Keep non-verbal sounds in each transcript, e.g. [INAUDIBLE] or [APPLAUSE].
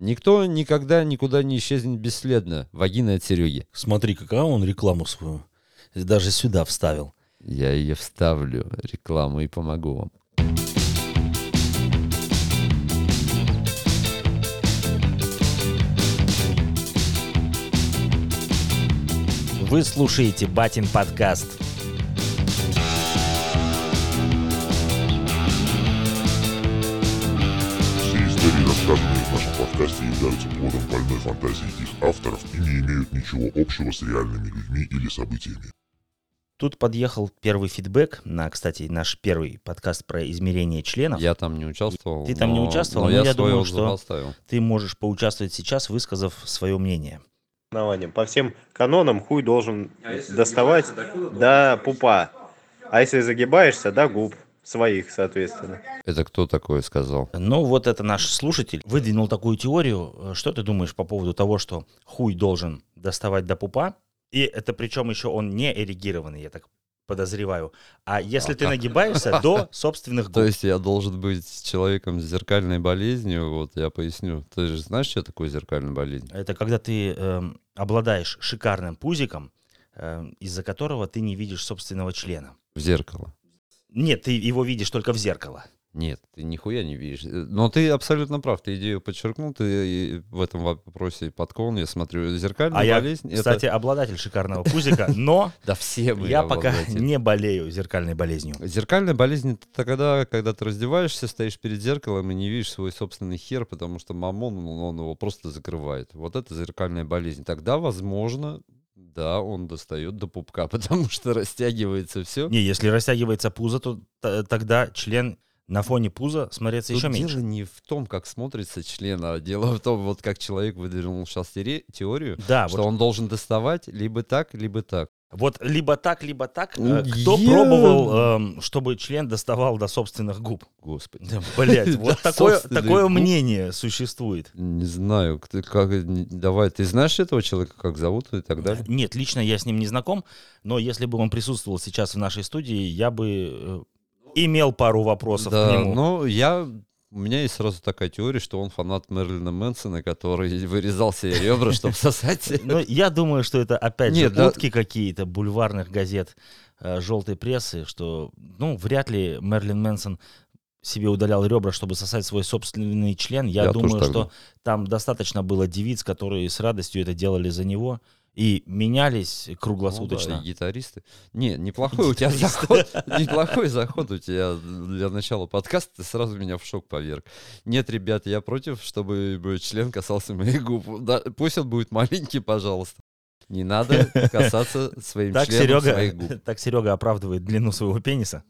Никто никогда никуда не исчезнет бесследно. Вагина от Сереги. Смотри, какая он рекламу свою даже сюда вставил. Я ее вставлю, рекламу, и помогу вам. Вы слушаете Батин подкаст. Подкасте, являются плодом больной фантазии их авторов и не имеют ничего общего с реальными людьми или событиями. Тут подъехал первый фидбэк на, кстати, наш первый подкаст про измерение членов. Я там не участвовал. Ты там не участвовал, но но я, я думаю, что- оставил. Ты можешь поучаствовать сейчас, высказав свое мнение. По всем канонам хуй должен доставать до пупа. А если загибаешься, до губ своих, соответственно. Это кто такое сказал? Ну, вот это наш слушатель выдвинул такую теорию. Э, Что ты думаешь по поводу того, что хуй должен доставать до пупа? И это причем еще он не эрегированный, я так подозреваю. А если А ты как? нагибаешься до [LAUGHS] собственных губ. То есть я должен быть человеком с зеркальной болезнью, вот я поясню. Ты же знаешь, что такое зеркальная болезнь? Это когда ты эм, обладаешь шикарным пузиком, эм, из-за которого ты не видишь собственного члена. В зеркало. Нет, ты его видишь только в зеркало. Нет, ты нихуя не видишь. Э, Но ты абсолютно прав, ты идею подчеркнул, ты в этом вопросе подкован, я смотрю. Зеркальная А я, болезнь, кстати, обладатель шикарного пузика, но это... [LAUGHS] Да все я пока не болею зеркальной болезнью. Зеркальная болезнь это тогда, когда ты раздеваешься, стоишь перед зеркалом и не видишь свой собственный хер, потому что мамон, он, он его просто закрывает. Вот это зеркальная болезнь. Тогда, возможно, да, он достает до пупка, [LAUGHS] потому что растягивается все. Не, если растягивается пузо, то тогда член на фоне пуза смотреться еще Тут меньше. дело не в том, как смотрится член, а дело в том, вот как человек выдвинул сейчас теорию, Да, что вот, он должен доставать либо так, либо так. Вот либо так, либо так. Э, Кто я- пробовал, эм, чтобы член доставал до собственных губ? Господи. Да, блядь, вот [LAUGHS] такое, такое губ? мнение существует. Не знаю, кто- как, давай, ты знаешь этого человека, как зовут и так далее? Нет, лично я с ним не знаком, но если бы он присутствовал сейчас в нашей студии, я бы э, имел пару вопросов к Да, нему. ну я... У меня есть сразу такая теория, что он фанат Мерлина Мэнсона, который [LAUGHS] вырезал себе ребра, чтобы сосать. [LAUGHS] Но я думаю, что это опять же утки какие-то бульварных газет э, желтой прессы, что, ну, вряд ли Мерлин Мэнсон себе удалял ребра, чтобы сосать свой собственный член. Я, Я думаю, что там достаточно было девиц, которые с радостью это делали за него и менялись Ну да, круглосуточно. гитаристы. Не, неплохой у тебя заход. Неплохой заход у тебя для начала подкаста. Ты сразу меня в шок поверг. Нет, ребят, я против, чтобы член касался моих губ. Да, пусть он будет маленький, пожалуйста. Не надо касаться своим Так членом Серега, своих губ. так Серега оправдывает длину своего пениса.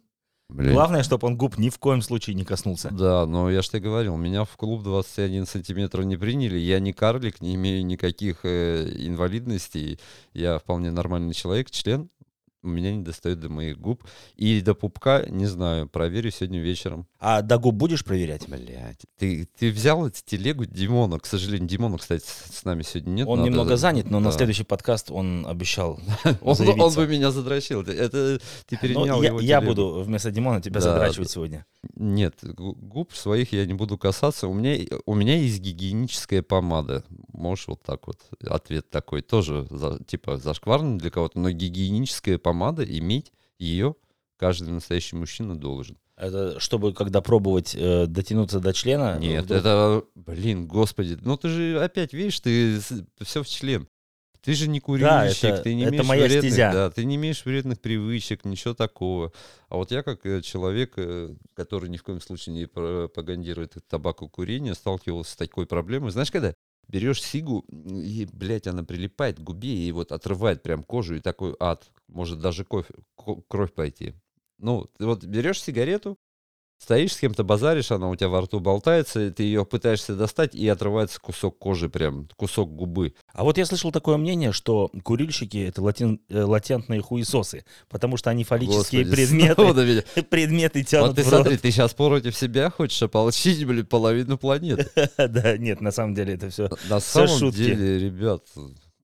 Блин. Главное, чтобы он губ ни в коем случае не коснулся. Да, но я же тебе говорил, меня в клуб 21 сантиметр не приняли. Я не карлик, не имею никаких э, инвалидностей. Я вполне нормальный человек, член. У меня не достает до моих губ. И до пупка, не знаю, проверю сегодня вечером. А до губ будешь проверять? Блять, ты, ты взял эту телегу Димона. К сожалению, Димона, кстати, с нами сегодня нет. Он надо- немного занят, но на да. следующий подкаст он обещал [LAUGHS] Он, он бы меня задрочил. Это ты Ну, перенял я, его я телегу. буду вместо Димона тебя Да, задрачивать сегодня. Нет, гу- губ своих я не буду касаться. У меня, у меня есть гигиеническая помада. Можешь вот так вот. Ответ такой тоже, за- типа, зашкварный для кого-то. Но гигиеническая помада, иметь ее каждый настоящий мужчина должен. Это чтобы, когда пробовать э, дотянуться до члена... Нет, вдруг- это, блин, господи. Ну ты же опять, видишь, ты все в член. Ты же не курильщик, это- ты не это имеешь моя вредных, стезя. да, ты не имеешь вредных привычек, ничего такого. А вот я как э, человек, э, который ни в коем случае не пропагандирует табакокурение, сталкивался с такой проблемой. Знаешь, когда берешь сигу, и, блядь, она прилипает к губе и вот отрывает прям кожу, и такой ад, может даже кофе, ко- кровь пойти. Ну, вот берешь сигарету, Стоишь с кем-то, базаришь, она у тебя во рту болтается, ты ее пытаешься достать, и отрывается кусок кожи, прям кусок губы. А вот я слышал такое мнение, что курильщики — это латин- э, латентные хуесосы, потому что они фаллические Господи, предметы, [LAUGHS] предметы тянут Вот ты смотри, ты сейчас против себя хочешь ополчить, блин, половину планеты. [LAUGHS] Да, нет, на самом деле это все На самом деле, ребят,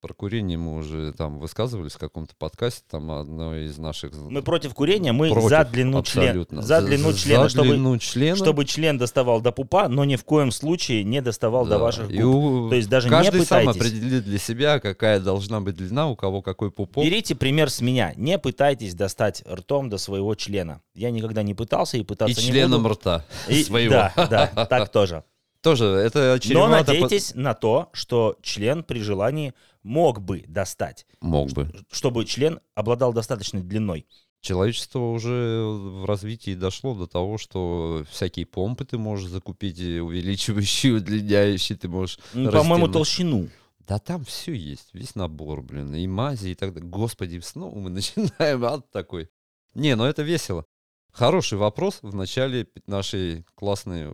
Про курение мы уже там высказывались в каком-то подкасте, там одно из наших... Мы против курения, мы Против, за длину члена. абсолютно. За длину члена, за чтобы, длину члена. чтобы член доставал до пупа, но ни в коем случае не доставал до Да. ваших И губ. у- То есть даже не Каждый сам пытайтесь. определит для себя, какая должна быть длина, у кого какой пупок. Берите пример с меня. Не пытайтесь достать ртом до своего члена. Я никогда не пытался и И пытаться не членом буду. рта И- [LAUGHS] своего. Да, да, так тоже. Тоже это Но чревато... по- надейтесь на то, что член при желании мог бы достать, Мог бы. чтобы член обладал достаточной длиной. Человечество уже в развитии дошло до того, что всякие помпы ты можешь закупить, и увеличивающие, удлиняющие, ты можешь... Ну, По-моему, толщину. Да там все есть, весь набор, блин, и мази, и так далее. Господи, снова мы [LAUGHS] начинаем ад такой. Не, ну это весело. Хороший вопрос в начале нашей классной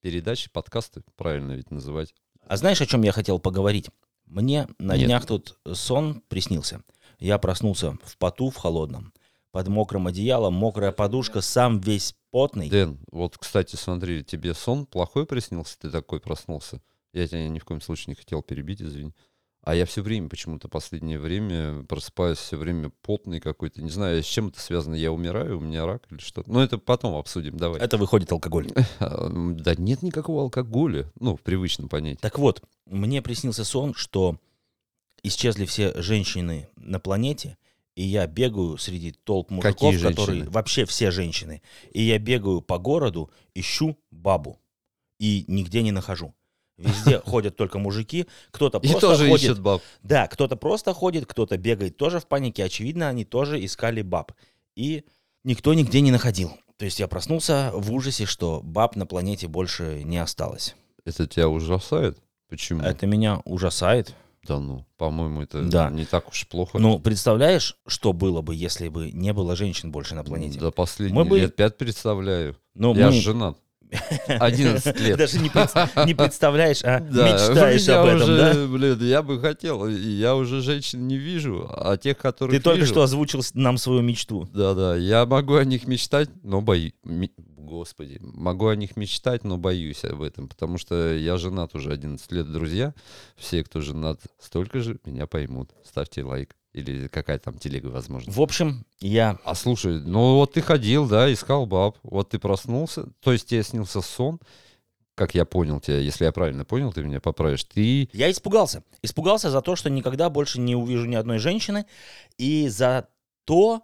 передачи, подкасты, правильно ведь называть. А знаешь, о чем я хотел поговорить? Мне на Нет. днях тут сон приснился. Я проснулся в поту, в холодном, под мокрым одеялом, мокрая подушка, сам весь потный. Дэн, вот, кстати, смотри, тебе сон плохой приснился, ты такой проснулся? Я тебя ни в коем случае не хотел перебить, извини. А я все время, почему-то последнее время просыпаюсь все время потный какой-то. Не знаю, с чем это связано. Я умираю, у меня рак или что-то. Но это потом обсудим, давай. Это выходит алкоголь. [LAUGHS] Да нет никакого алкоголя, ну, в привычном понятии. Так вот, мне приснился сон, что исчезли все женщины на планете, и я бегаю среди толп мужиков, Какие женщины? которые вообще все женщины, и я бегаю по городу, ищу бабу, и нигде не нахожу. Везде [LAUGHS] ходят только мужики, кто-то просто тоже ходит. ищет баб. Да, кто-то просто ходит, кто-то бегает тоже в панике. Очевидно, они тоже искали баб. И никто нигде не находил. То есть я проснулся в ужасе, что баб на планете больше не осталось. Это тебя ужасает? Почему? Это меня ужасает. Да ну, по-моему, это Да. не так уж плохо. Ну, представляешь, что было бы, если бы не было женщин больше на планете? Да последние Мы бы- лет пять представляю. Ну, Я мы- женат. [LAUGHS] 11 лет. Даже не, пред- не представляешь, а Да, мечтаешь я об этом, уже, да? блин, я бы хотел, я уже женщин не вижу, а тех, которых Ты только вижу- что озвучил нам свою мечту. Да-да, я могу о них мечтать, но боюсь. Господи, могу о них мечтать, но боюсь об этом, потому что я женат уже 11 лет, друзья. Все, кто женат столько же, меня поймут. Ставьте лайк. Или какая там телега, возможно. В общем, я... А слушай, ну вот ты ходил, да, искал баб, вот ты проснулся, то есть тебе снился сон, как я понял тебя, если я правильно понял, ты меня поправишь, ты... Я испугался. Испугался за то, что никогда больше не увижу ни одной женщины. И за то,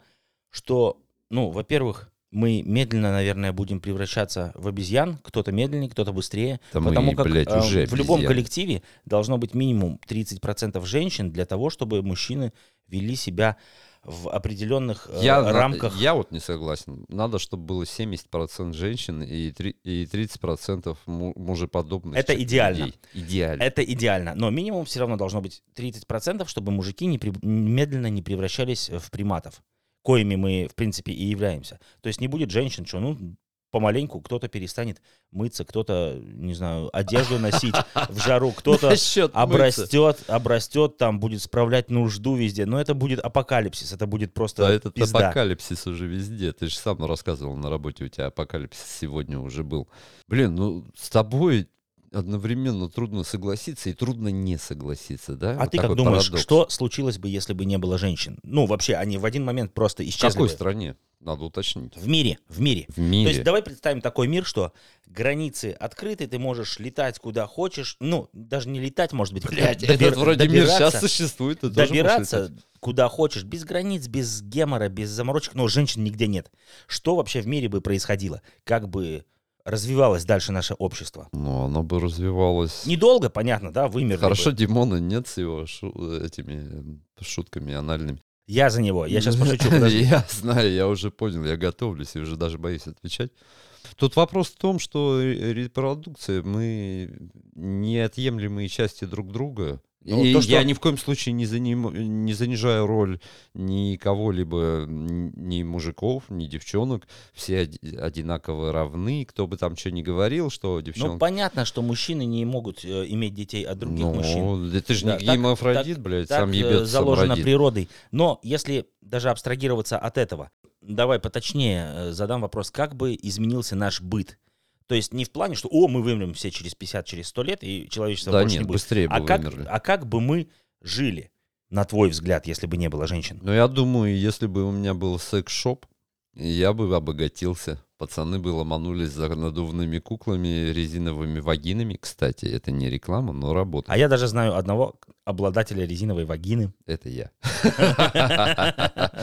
что, ну, во-первых, мы медленно, наверное, будем превращаться в обезьян. Кто-то медленнее, кто-то быстрее. Да мы, потому как блядь, э, уже в любом коллективе должно быть минимум 30% женщин для того, чтобы мужчины вели себя в определенных э, Я, рамках. я вот не согласен. Надо, чтобы было 70% женщин и, три- и 30% му- мужеподобных. Это идеально. людей. Идеально. Это идеально. Но минимум все равно должно быть 30%, чтобы мужики не при- медленно не превращались в приматов, коими мы, в принципе, и являемся. То есть не будет женщин, что, ну, помаленьку кто-то перестанет мыться, кто-то, не знаю, одежду носить в жару, [LAUGHS] кто-то обрастет, обрастет, там будет справлять нужду везде. Но это будет апокалипсис, это будет просто Да, этот пизда. апокалипсис уже везде. Ты же сам рассказывал на работе, у тебя апокалипсис сегодня уже был. Блин, ну с тобой одновременно трудно согласиться и трудно не согласиться, да? А Вот ты как думаешь, парадокс. что случилось бы, если бы не было женщин? Ну, вообще, они в один момент просто В исчезли какой бы. стране? Надо уточнить. В мире, в мире. В мире. То есть давай представим такой мир, что границы открыты, ты можешь летать куда хочешь. Ну, даже не летать, может быть. Блядь, добир- этот вроде мир сейчас существует. ты Добираться куда хочешь, без границ, без гемора, без заморочек, но женщин нигде нет. Что вообще в мире бы происходило? Как бы развивалось дальше наше общество? Ну, оно бы развивалось. Недолго, понятно, да, вымерли Хорошо, бы. Димона нет с его шу- этими э, шутками анальными. Я за него, я сейчас пошучу. [LAUGHS] Я знаю, я уже понял, я готовлюсь и уже даже боюсь отвечать. Тут вопрос в том, что ре- репродукция, мы неотъемлемые части друг друга. Ну, и то, что- я ни в коем случае не, заним- не занижаю роль ни кого-либо, ни мужиков, ни девчонок. Все оди- одинаково равны. Кто бы там что ни говорил, что Ну, девчонка... понятно, что мужчины не могут э, иметь детей от других мужчин. Ну, да ты же Да, не так- блядь, Так сам э, ебет, сам заложено родит. природой. Но если даже абстрагироваться от этого, давай поточнее э, задам вопрос, как бы изменился наш быт? То есть не в плане, что «О, мы вымрем все через 50, через 100 лет, и человечество Да больше нет, не будет». быстрее бы А как, вымерли. а как бы мы жили? на твой взгляд, если бы не было женщин? Но я думаю, если бы у меня был секс-шоп, я бы обогатился. Пацаны бы ломанулись за надувными куклами, резиновыми вагинами. Кстати, это не реклама, но работа. А я даже знаю одного обладателя резиновой вагины. Это я. [LAUGHS]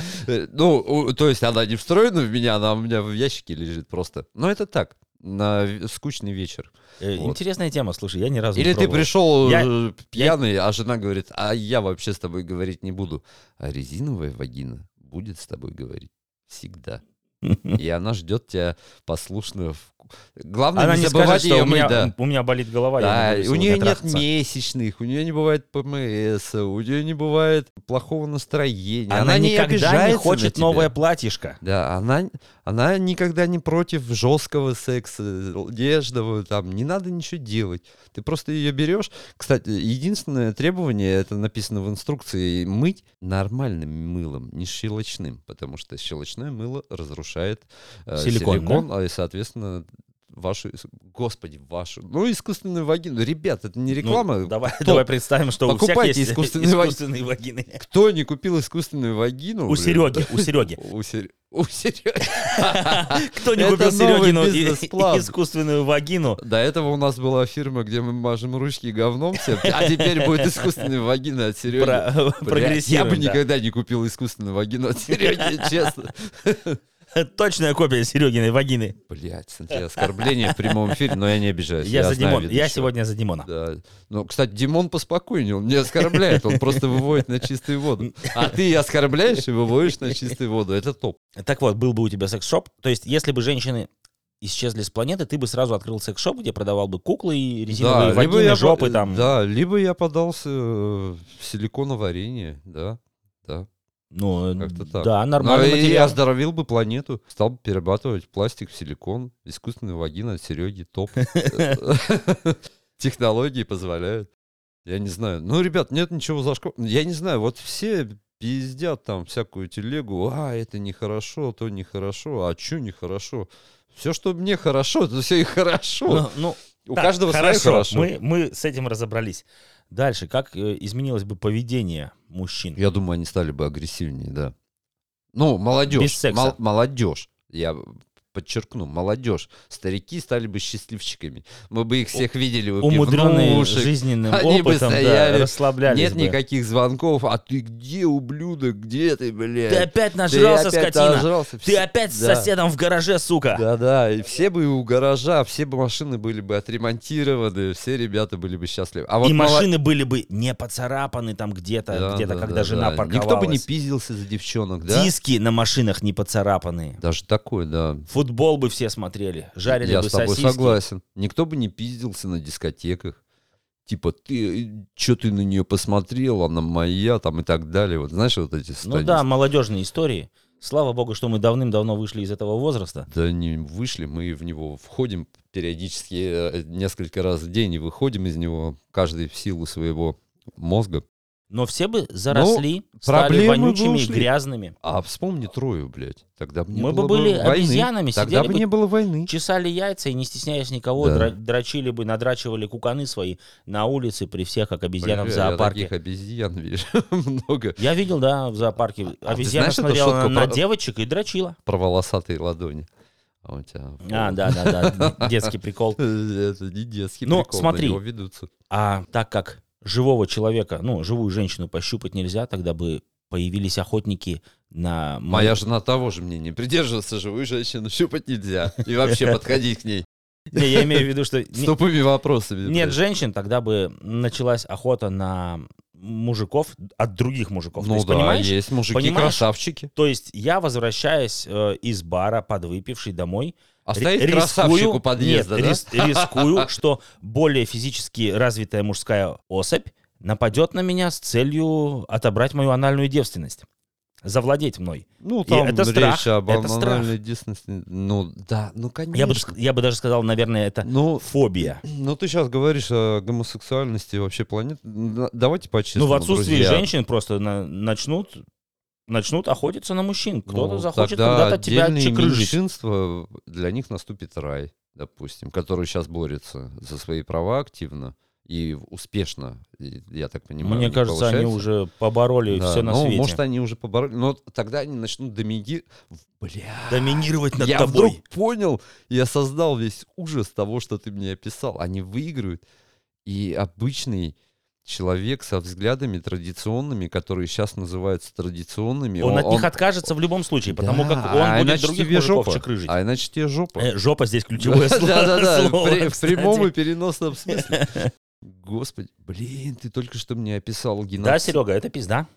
Ну, у- то есть она не встроена в меня, она у меня в ящике лежит просто. Но это так, на скучный вечер. Э, Вот. Интересная тема, слушай, я ни разу не Или ты пробовал. пришел Я- э, пьяный, а жена говорит, а я вообще с тобой говорить не буду. А резиновая вагина будет с тобой говорить всегда. И она ждет тебя послушно. Главное Она не не забывать скажет, ее у меня, мыть, да. у меня болит голова, я Да, не у нее нет трахаться. месячных, у нее не бывает ПМС, у нее не бывает плохого настроения. Она, не никогда не хочет новое платьишко. Да, она, она никогда не против жесткого секса, нежного, там, не надо ничего делать. Ты просто ее берешь. Кстати, единственное требование, это написано в инструкции, мыть нормальным мылом, не щелочным, потому что щелочное мыло разрушает э, Силикон, силикон, а и, соответственно, вашу, господи, вашу, ну, искусственную вагину. Ребят, это не Ну, реклама. давай, Кто- давай представим, что у всех Покупайте есть искусственные искусственные вагины. Кто не купил искусственную вагину? У блин? Сереги, у Сереги. [LAUGHS] У Сереги. У Сереги. [LAUGHS] Кто не купил Серегину искусственную вагину? До этого у нас была фирма, где мы мажем ручки говном все, а теперь будет искусственная вагина от Сереги. Бля, Я бы да. никогда не купил искусственную вагину от Сереги, честно. [LAUGHS] Точная копия Серегиной вагины. Блять, смотри, оскорбление в прямом эфире, но я не обижаюсь. Я за знаю Димон. Я сегодня за Димона. Да. Ну, кстати, Димон поспокойнее, он не оскорбляет, он просто выводит на чистую воду. А ты оскорбляешь и выводишь на чистую воду, это топ. Так вот, был бы у тебя секс-шоп. То есть, если бы женщины исчезли с планеты, ты бы сразу открыл секс-шоп, где продавал бы куклы и резиновые либо вагины, я жопы там. Да, либо я подался в силиконоварение, да, да. Ну, Как-то так. да, Ну, нормальный и материал. оздоровил бы планету, стал бы перерабатывать пластик в силикон, искусственную вагину от Сереги, топ. [LAUGHS] Технологии позволяют. Я не знаю. Ну, ребят, нет ничего зашквар... Я не знаю, вот все пиздят там всякую телегу, а, это нехорошо, то нехорошо, а что нехорошо? Все, что мне хорошо, это все и хорошо. Ну, ну, У так, каждого хорошо, хорошо. Мы, мы с этим разобрались. Дальше, как э, изменилось бы поведение мужчин? Я думаю, они стали бы агрессивнее, да. Ну, молодежь. Без секса. мол- молодежь. Я подчеркну, молодежь. Старики стали бы счастливчиками. Мы бы их всех видели Умудренные жизненным Они бы опытом, да, стояли. расслаблялись Нет бы. никаких звонков. А ты где, ублюдок? Где ты, блядь? Ты опять Ты нажрался, опять скотина. нажрался. Ты опять с Да. соседом в гараже, сука. Да-да, и все бы у гаража, все бы машины были бы отремонтированы, все ребята были бы счастливы. А вот и мало- машины были бы не поцарапаны там где-то, Да, где-то, да, когда да, жена да. парковалась. Никто бы не пиздился за девчонок, да? Диски на машинах не поцарапаны. Даже такое, да. Футбол бы все смотрели, жарили Я бы с тобой сосиски. согласен. Никто бы не пиздился на дискотеках. Типа, ты, что ты на нее посмотрел, она моя, там и так далее. Вот знаешь, вот эти Ну страницы? да, молодежные истории. Слава богу, что мы давным-давно вышли из этого возраста. Да не вышли, мы в него входим периодически, э, несколько раз в день, и выходим из него, каждый в силу своего мозга. Но все бы заросли, стали Ну, бы вонючими, ушли. грязными. А вспомни Трою, блядь. Тогда бы не Мы было бы были войны. обезьянами, Тогда сидели бы бы не было войны. Чесали яйца и, не стесняясь никого, Да. дрочили бы, надрачивали куканы свои на улице при всех, как обезьянам в Бля, Я зоопарке. таких обезьян вижу [LAUGHS] много. Я видел, да, в зоопарке. А Обезьяна знаешь смотрела на, про- девочек и дрочила. Про волосатые ладони. А у тебя... А, да, да, да, детский прикол. [LAUGHS] Это не детский Ну, прикол, смотри. А так как живого человека, ну, живую женщину пощупать нельзя, тогда бы появились охотники на... мо- Моя жена того же мнения. Придерживаться живую женщину щупать нельзя. И вообще [LAUGHS] подходить к ней Не, я имею в виду, что... с тупыми вопросами. Нет женщин, тогда бы началась охота на мужиков от других мужиков. Ну есть, да, понимаешь? есть мужики Понимаешь? красавчики. То есть я, возвращаясь э, из бара, подвыпивший домой, А ри- стоит рискую- красавчик у подъезда, нет, да? рис- рискую, [LAUGHS] что более физически развитая мужская особь нападет на меня с целью отобрать мою анальную девственность. Завладеть мной. Ну, И там это речь страх, об это страх. анальной дистности. Ну, да, ну, конечно. Я бы, я бы даже сказал, наверное, это Ну, фобия. ну, ты сейчас говоришь о гомосексуальности вообще планеты. Давайте по-честному, Ну, в отсутствии друзья. женщин просто на- начнут, начнут охотиться на мужчин. Кто-то Ну, захочет когда-то тебя чекрыжить. для них наступит рай, допустим, который сейчас борется за свои права активно. И успешно, я так понимаю. Мне кажется, они получается. уже побороли Да, все на ну, свете. может, они уже побороли, но тогда они начнут доминировать. Бля, Доминировать над я тобой. вдруг понял и осознал весь ужас того, что ты мне описал. Они выиграют, и обычный человек со взглядами традиционными, которые сейчас называются традиционными, Он от них откажется в любом случае, потому Да, как он а будет других тебе мужиков жопа. чекрыжить. А иначе тебе жопа. Э, Жопа здесь ключевое [LAUGHS] слово. Да-да-да, в прямом и переносном смысле. Господи, блин, ты только что мне описал геноцид. Да, Серега, это пизда.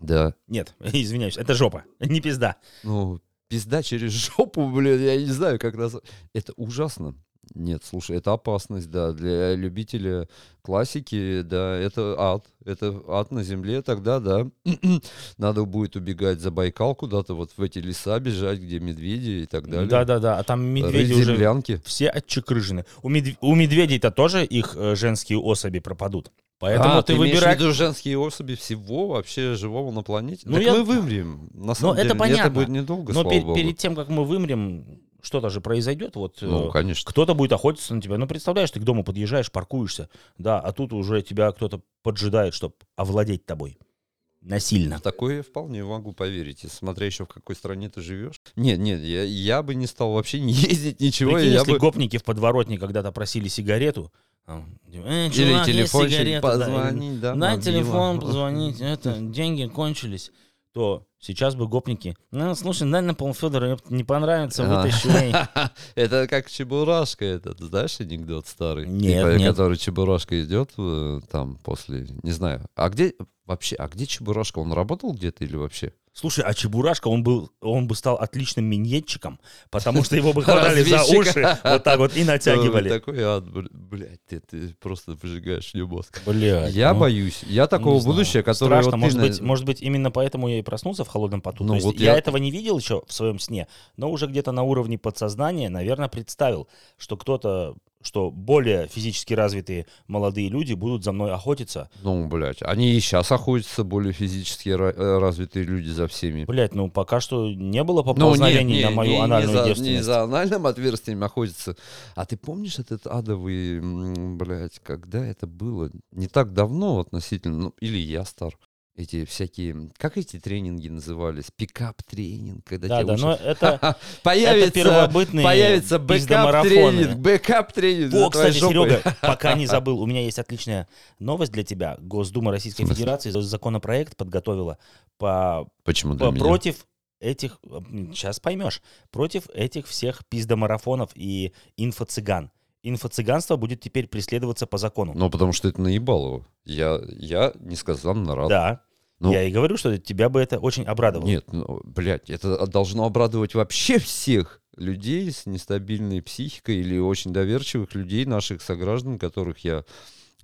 Да. Нет, [LAUGHS] извиняюсь, это жопа, не пизда. Ну, пизда через жопу, блин, я не знаю, как раз... Это ужасно. Нет, слушай, это опасность, да, для любителя классики, да, это ад, это ад на земле, тогда, да, [CLEARS THROAT] надо будет убегать за Байкал куда-то, вот в эти леса бежать, где медведи и так далее. Да-да-да, а там медведи Рыть уже землянки. все отчекрыжены. У, медв- у медведей-то тоже их э, женские особи пропадут. Поэтому А, ты, имеешь выбирай... в виду женские особи всего вообще живого на планете? Ну, так я- мы вымрем. На самом это деле, понятно. это будет недолго, Но пер- богу. перед тем, как мы вымрем, что-то же произойдет. Вот э, Ну, конечно. кто-то будет охотиться на тебя. Ну, представляешь, ты к дому подъезжаешь, паркуешься, да, а тут уже тебя кто-то поджидает, чтобы овладеть тобой. Насильно. Такое я вполне могу поверить, смотря еще в какой стране ты живешь. Нет, нет, я, я бы не стал вообще не [LAUGHS] ездить, ничего. Прикинь, я если бы... гопники в подворотне когда-то просили сигарету, э, Или чувак, есть телефончик сигарета, да, или- позвонить, да, На мобила. телефон [LAUGHS] позвонить, это, деньги кончились, то сейчас бы гопники, ну, слушай, дай на полфедора, не понравится, А. вытащу. эй». [LAUGHS] Это как Чебурашка этот, знаешь анекдот старый? Нет, Типа. Который Чебурашка идет э, там после, не знаю. А где вообще, а где Чебурашка? Он работал где-то или вообще? Слушай, а Чебурашка, он, был, он бы стал отличным миньетчиком, потому что его бы [LAUGHS] хватали за уши вот так вот и [LAUGHS] натягивали. Такой ад, бл- блядь, ты, ты просто выжигаешь мне мозг. Блядь, Я ну, боюсь. Я такого будущего, которое Страшно. вот может, быть, может быть, именно поэтому я и проснулся в холодном поту. Ну, То есть вот я... я- этого не видел еще в своем сне, но уже где-то на уровне подсознания, наверное, представил, что кто-то, что более физически развитые молодые люди будут за мной охотиться. Ну, блядь, они и сейчас охотятся, более физически э, развитые люди за всеми. Блять, ну пока что не было Ну, поползновений нет, на не- мою не- не анальную за, девственность. Не за анальным отверстием охотятся. А ты помнишь этот адовый, блядь, когда это было? Не так давно относительно, ну, или я стар. Эти всякие, как эти тренинги назывались? Пикап-тренинг, когда Да, тебе да, но это, это появится, первобытные появится пикап-тренинг, пикап-тренинг. О, кстати, жопой. Серега, [LAUGHS] пока не [LAUGHS] забыл, у меня есть отличная новость для тебя. Госдума Российской? Федерации законопроект подготовила по, Почему по- против этих, сейчас поймешь, против этих всех пиздомарафонов и инфо-цыган. Инфо-цыганство будет теперь преследоваться по закону. Ну, потому что это наебалово. Я, я несказанно рад. да, Ну, я и говорю, что тебя бы это очень обрадовало. Нет, ну, блядь, это должно обрадовать вообще всех людей с нестабильной психикой или очень доверчивых людей, наших сограждан, которых я,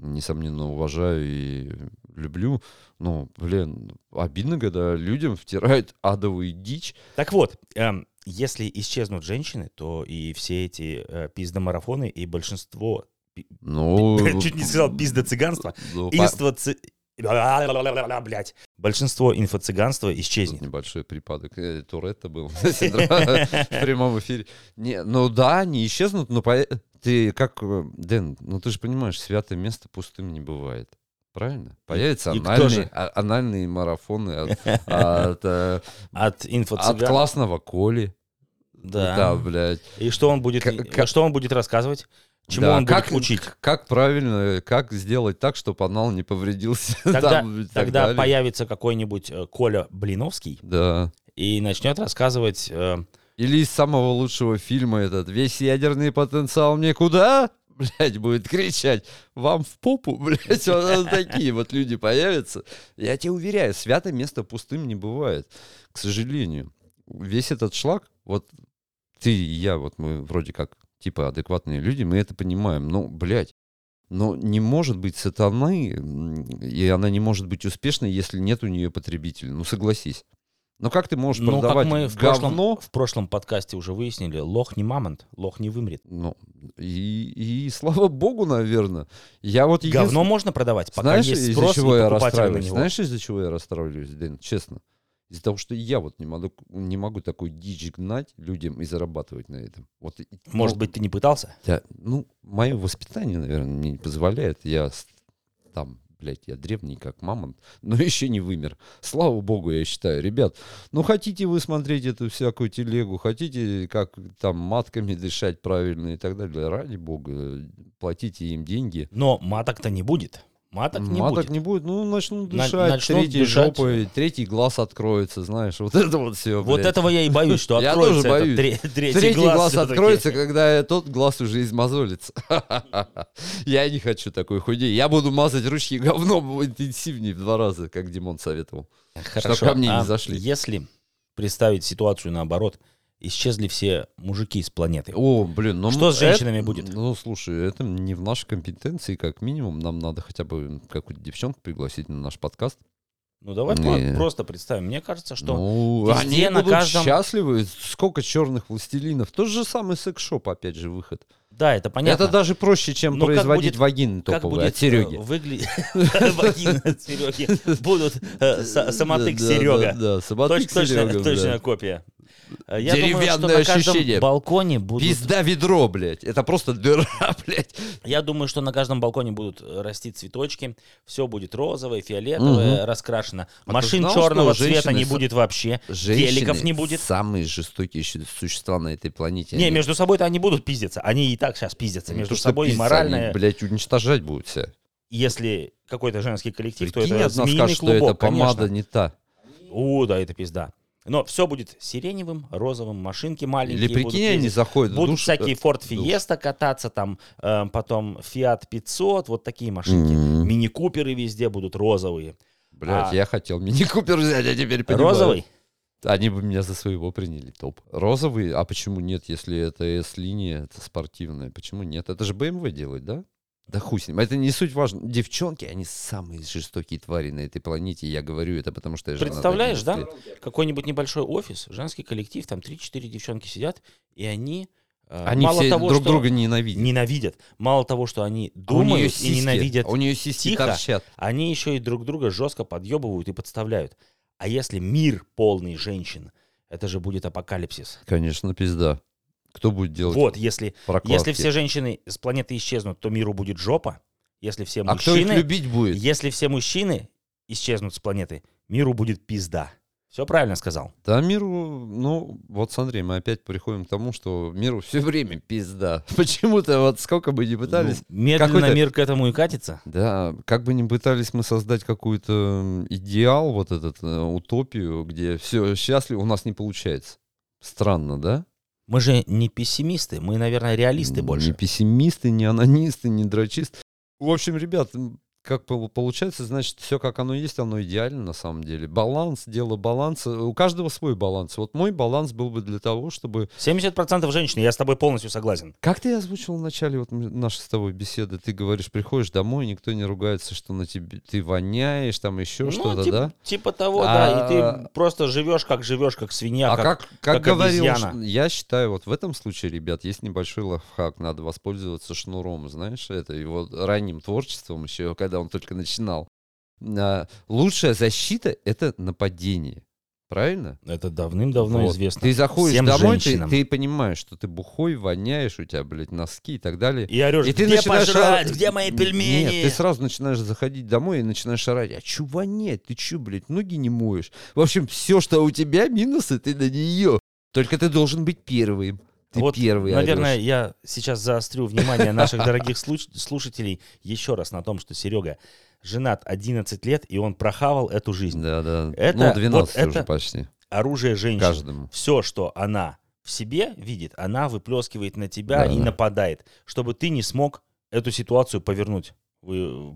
несомненно, уважаю и люблю. Ну, блин, обидно, когда людям втирают адовую дичь. Так вот, эм, если исчезнут женщины, то и все эти э, пиздомарафоны и большинство... Ну, [LAUGHS] Чуть не сказал пиздо-цыганство. ну, по- Инство... ци- Блять. Большинство инфо-цыганства Тут исчезнет. небольшой припадок. э, Туретта был [LAUGHS] в прямом эфире. Не, ну да, они исчезнут, но по- ты как, э, Дэн, ну ты же понимаешь, святое место пустым не бывает. Правильно? Появятся и анальные, а- анальные марафоны от, [LAUGHS] от, э, От от классного Коли. Да. Да, блядь. И что он будет, к- что он будет рассказывать? Чему Да, он как, будет учить? Как правильно, как сделать так, чтобы анал не повредился. [LAUGHS] Тогда, там тогда далее. появится какой-нибудь э, Коля Блиновский Да. и начнет рассказывать... э, Или из самого лучшего фильма этот «Весь ядерный потенциал мне куда?» [LAUGHS] Блять, будет кричать «Вам в попу!» [LAUGHS] Блять, вот такие вот люди появятся. Я тебе уверяю, святое место пустым не бывает. К сожалению. Весь этот шлак, вот ты и я, вот мы вроде как типа адекватные люди, мы это понимаем. Ну, блядь, но не может быть сатаны, и она не может быть успешной, если нет у нее потребителя. Ну, согласись. Ну, как ты можешь ну, как продавать мы в говно? прошлом, в прошлом подкасте уже выяснили, лох не мамонт, лох не вымрет. Ну, и, и слава богу, наверное. Я вот Говно единственное- можно продавать, пока Знаешь, есть из-за спрос чего и я расстраиваюсь? Знаешь, из-за чего я расстраиваюсь, Дэн, честно? Из-за того, что я вот не могу, не могу такой дичь гнать людям и зарабатывать на этом. Вот, Может ну, быть, ты не пытался? да, ну, мое воспитание, наверное, мне не позволяет. Я там, блядь, я древний как мамонт, [LAUGHS] но еще не вымер. Слава богу, я считаю. Ребят, ну хотите вы смотреть эту всякую телегу, хотите как там матками дышать правильно и так далее, ради бога, платите им деньги. Но маток-то не будет. Маток не Маток будет. не будет, ну начнут На- дышать, начнут третьей дышать. жопой, третий глаз откроется, знаешь, вот [LAUGHS] это вот все. Вот этого я и боюсь, что [LAUGHS] Я откроется тоже этот боюсь. тре- третий, Третий глаз, всё-таки. откроется, когда тот глаз уже измазолится. [LAUGHS] Я не хочу такой худей. Я буду мазать ручки говном интенсивнее в два раза, как Димон советовал. Хорошо. ко мне не а зашли. Если представить ситуацию наоборот, исчезли все мужики с планеты. О, блин, ну... Что с это- женщинами будет? Ну, слушай, это не в нашей компетенции, как минимум. Нам надо хотя бы какую-то девчонку пригласить на наш подкаст. Ну давай Не. про- просто представим. Мне кажется, что ну, везде, они на будут каждом- счастливы. Сколько черных властелинов. Тот же самый секс-шоп, опять же, выход. да, это понятно. Это даже проще, чем Но как производить будет- вагины как топовые будет от Сереги. выглядеть [LAUGHS] вагины от Сереги будут э, са- самотык Серега. Да, самотык точно- Серега, Точная да. копия. Э, Я думаю, что Деревянное на каждом ощущение. балконе будут Пизда ведро, блядь. Это просто дыра, [LAUGHS] блядь. Я думаю, что на каждом балконе будут э, расти цветочки, все будет розовое, фиолетовое, Мгм. раскрашено. А Машин знал, черного что цвета не будет вообще, геликов не будет. самые жестокие существа на этой планете. Не, Они- между собой-то они будут пиздиться. Они и так сейчас пиздятся не между то, что собой, и пиздятся, моральное. они, блядь, уничтожать будут себя. Если какой-то женский коллектив, Прикинь, то это змеиный скажет, что клубок, эта помада конечно. не та. О, да, это пизда. Но все будет сиреневым, розовым, машинки маленькие Или прикинь, будут они заходят Будут душ, всякие э, Ford душ. Fiesta кататься, там, э, потом Fiat 500, вот такие машинки. М. Мини-куперы везде будут розовые. Блядь, А- я хотел мини-купер взять, а теперь понимаю. Розовый? Они бы меня за своего приняли, топ. Розовый? А почему нет, если это S-линия, это спортивная? Почему нет? Это же BMW делает, да? Да хуй с ним. Это не суть важно. Девчонки, они самые жестокие твари на этой планете. Я говорю это потому, что я Представляешь, да? 11 лет. Какой-нибудь небольшой офис, женский коллектив, там 3-4 девчонки сидят, и они, э, Они мало все того, друг что друга ненавидят. ненавидят, мало того, что они А думают сиськи, и ненавидят, а у нее сиськи тихо. торчат. они еще и друг друга жестко подъебывают и подставляют. А если мир полный женщин, это же будет апокалипсис. Конечно, пизда. Кто будет делать Вот, если, прокладки? если все женщины с планеты исчезнут, то миру будет жопа. Если все А кто их мужчины, любить будет? если все мужчины исчезнут с планеты, миру будет пизда. Все правильно сказал. Да, миру, ну, вот смотри, мы опять приходим к тому, что миру все время пизда. [LAUGHS] Почему-то вот сколько бы ни пытались, Ну, медленно мир к этому и катится. Да, как бы ни пытались мы создать какой-то м, идеал, вот этот, э, утопию, где все счастливо, у нас не получается. Странно, да? Мы же не пессимисты, мы, наверное, реалисты Не больше. пессимисты, не анонисты, не дрочисты. В общем, ребят, как пол- получается, значит, все как оно есть, оно идеально на самом деле. Баланс, дело баланса. У каждого свой баланс. Вот мой баланс был бы для того, чтобы 70% женщин, я с тобой полностью согласен. Как ты озвучил в начале вот нашей с тобой беседы? Ты говоришь, приходишь домой, никто не ругается, что на тебе ты воняешь, там еще Ну, что-то, типа, да? типа того, да. И ты А- просто живешь, как живешь, как свинья. А как- как, как, как говорил, обезьяна. я считаю, вот в этом случае, ребят, есть небольшой лайфхак, надо воспользоваться шнуром, знаешь, это его ранним творчеством еще, когда он только начинал. А, лучшая защита — это нападение. Правильно? Это давным-давно Вот. известно. Ты заходишь всем домой, ты, женщинам. ты понимаешь, что ты бухой, воняешь, у тебя, блядь, носки и так далее. И орешь, И ты где начинаешь пожрать, ора- где мои пельмени? Нет, ты сразу начинаешь заходить домой и начинаешь орать. А чё вонять? Ты чё, блядь, ноги не моешь? В общем, все, что у тебя, минусы, ты на нее. Только ты должен быть первым. Ты вот, первый наверное, орёшь. я сейчас заострю внимание наших дорогих слуш- слушателей еще раз на том, что Серега женат 11 лет, и он прохавал эту жизнь. Да, да. Это- ну, 12 вот уже это- почти. Оружие женщин. Каждому. Все, что она в себе видит, она выплескивает на тебя Да, и да. нападает, чтобы ты не смог эту ситуацию повернуть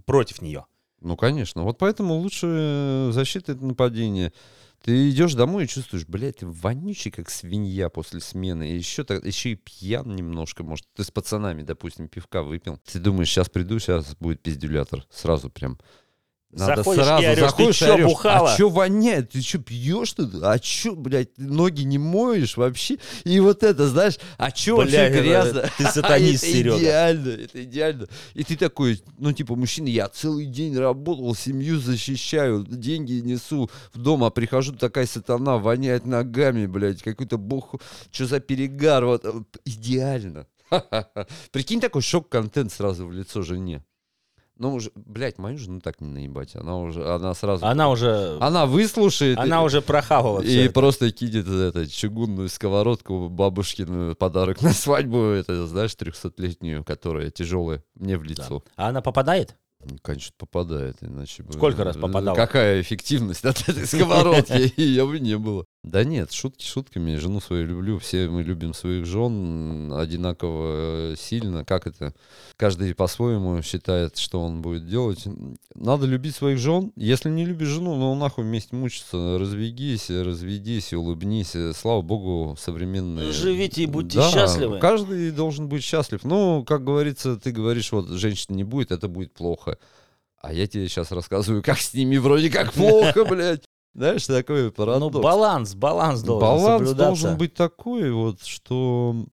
против нее. Ну, конечно. Вот поэтому лучше защита это нападение. Ты идешь домой и чувствуешь, блядь, ты вонючий, как свинья после смены. И еще, так, еще и пьян немножко, может. Ты с пацанами, допустим, пивка выпил. Ты думаешь, сейчас приду, сейчас будет пиздюлятор. Сразу прям. Заходишь и орешь, «Ты чё, орешь, бухала?» А чё воняет? Ты чё пьешь ты? А чё, блядь, ты ноги не моешь вообще? И вот это, знаешь, а чё Бля, вообще это- грязно? ты сатанист, [LAUGHS] это Серёга. идеально, это идеально. И ты такой, ну, типа, мужчина, я целый день работал, семью защищаю, деньги несу в дом, а прихожу, такая сатана, воняет ногами, блядь, какой-то бог, что за перегар, вот, э, идеально. [LAUGHS] Прикинь, такой шок-контент сразу в лицо жене. Ну, уже, блядь, мою жену так не наебать. Она уже, она сразу... Она уже, Она выслушает. она и- уже прохавала И это. просто кинет это, чугунную сковородку бабушкину подарок на свадьбу, это, знаешь, 300-летнюю, которая тяжелая, мне в лицо. А она попадает? Ну, Конечно, попадает, иначе бы... Сколько раз попадала? Какая эффективность от этой сковородки? [LAUGHS] Ее бы не было. Да нет, шутки шутками. Жену свою люблю. Все мы любим своих жен одинаково э, сильно. Как это? Каждый по-своему считает, что он будет делать. Надо любить своих жен. Если не любишь жену, ну нахуй вместе мучиться. Разведись, разведись, улыбнись. Слава богу, современные... Живите и будьте Да, счастливы. Каждый должен быть счастлив. Ну, как говорится, ты говоришь, вот женщины не будет, это будет плохо. А я тебе сейчас рассказываю, как с ними вроде как плохо, блядь. Знаешь, такой Ну, парадокс. баланс, баланс должен Баланс должен быть такой, вот, что...